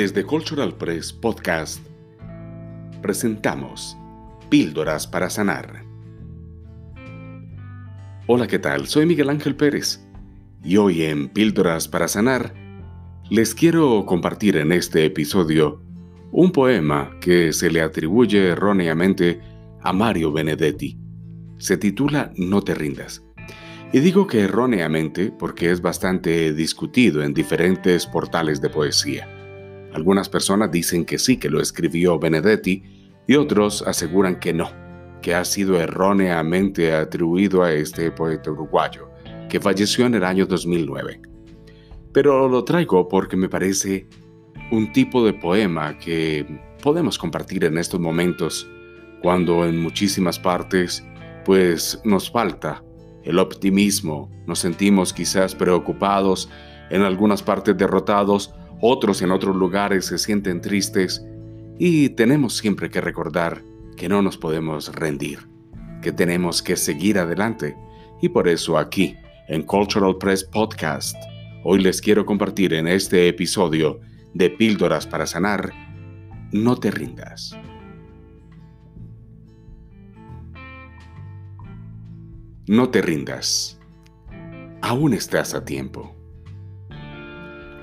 Desde Cultural Press Podcast presentamos Píldoras para Sanar. Hola, ¿qué tal? Soy Miguel Ángel Pérez y hoy en Píldoras para Sanar les quiero compartir en este episodio un poema que se le atribuye erróneamente a Mario Benedetti. Se titula No te rindas. Y digo que erróneamente porque es bastante discutido en diferentes portales de poesía. Algunas personas dicen que sí, que lo escribió Benedetti, y otros aseguran que no, que ha sido erróneamente atribuido a este poeta uruguayo, que falleció en el año 2009. Pero lo traigo porque me parece un tipo de poema que podemos compartir en estos momentos, cuando en muchísimas partes pues nos falta el optimismo, nos sentimos quizás preocupados, en algunas partes derrotados otros en otros lugares se sienten tristes y tenemos siempre que recordar que no nos podemos rendir, que tenemos que seguir adelante. Y por eso aquí, en Cultural Press Podcast, hoy les quiero compartir en este episodio de Píldoras para Sanar, no te rindas. No te rindas. Aún estás a tiempo.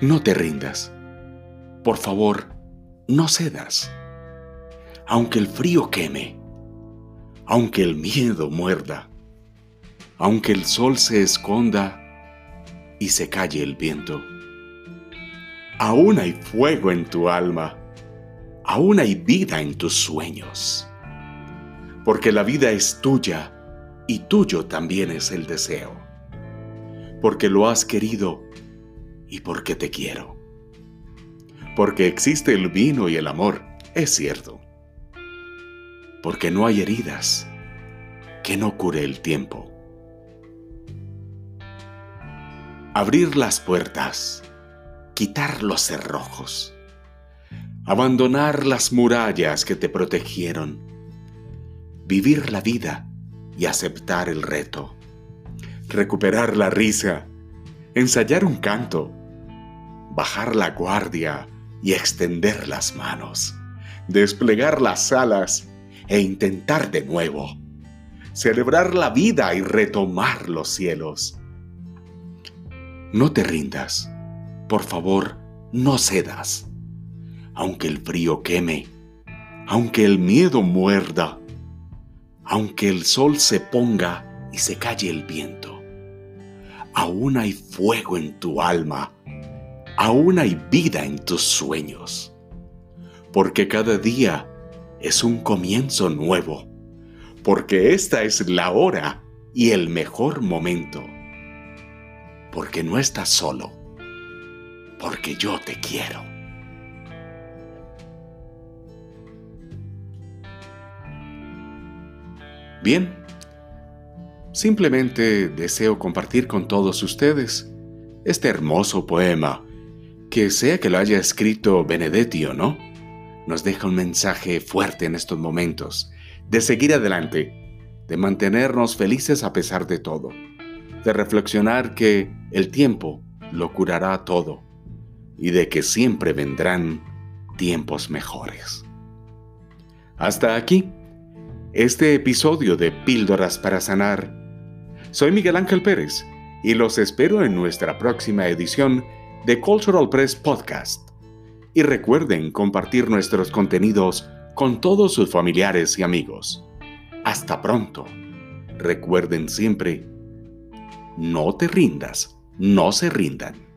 No te rindas. Por favor, no cedas. Aunque el frío queme, aunque el miedo muerda, aunque el sol se esconda y se calle el viento, aún hay fuego en tu alma, aún hay vida en tus sueños, porque la vida es tuya y tuyo también es el deseo, porque lo has querido y porque te quiero. Porque existe el vino y el amor, es cierto. Porque no hay heridas que no cure el tiempo. Abrir las puertas, quitar los cerrojos, abandonar las murallas que te protegieron, vivir la vida y aceptar el reto, recuperar la risa, ensayar un canto, bajar la guardia y extender las manos, desplegar las alas e intentar de nuevo, celebrar la vida y retomar los cielos. No te rindas, por favor, no cedas, aunque el frío queme, aunque el miedo muerda, aunque el sol se ponga y se calle el viento. Aún hay fuego en tu alma aún hay vida en tus sueños, porque cada día es un comienzo nuevo, porque esta es la hora y el mejor momento, porque no estás solo, porque yo te quiero. Bien, simplemente deseo compartir con todos ustedes este hermoso poema que sea que lo haya escrito Benedetti o no, nos deja un mensaje fuerte en estos momentos, de seguir adelante, de mantenernos felices a pesar de todo, de reflexionar que el tiempo lo curará todo y de que siempre vendrán tiempos mejores. Hasta aquí, este episodio de Píldoras para Sanar. Soy Miguel Ángel Pérez y los espero en nuestra próxima edición de Cultural Press Podcast. Y recuerden compartir nuestros contenidos con todos sus familiares y amigos. Hasta pronto. Recuerden siempre, no te rindas, no se rindan.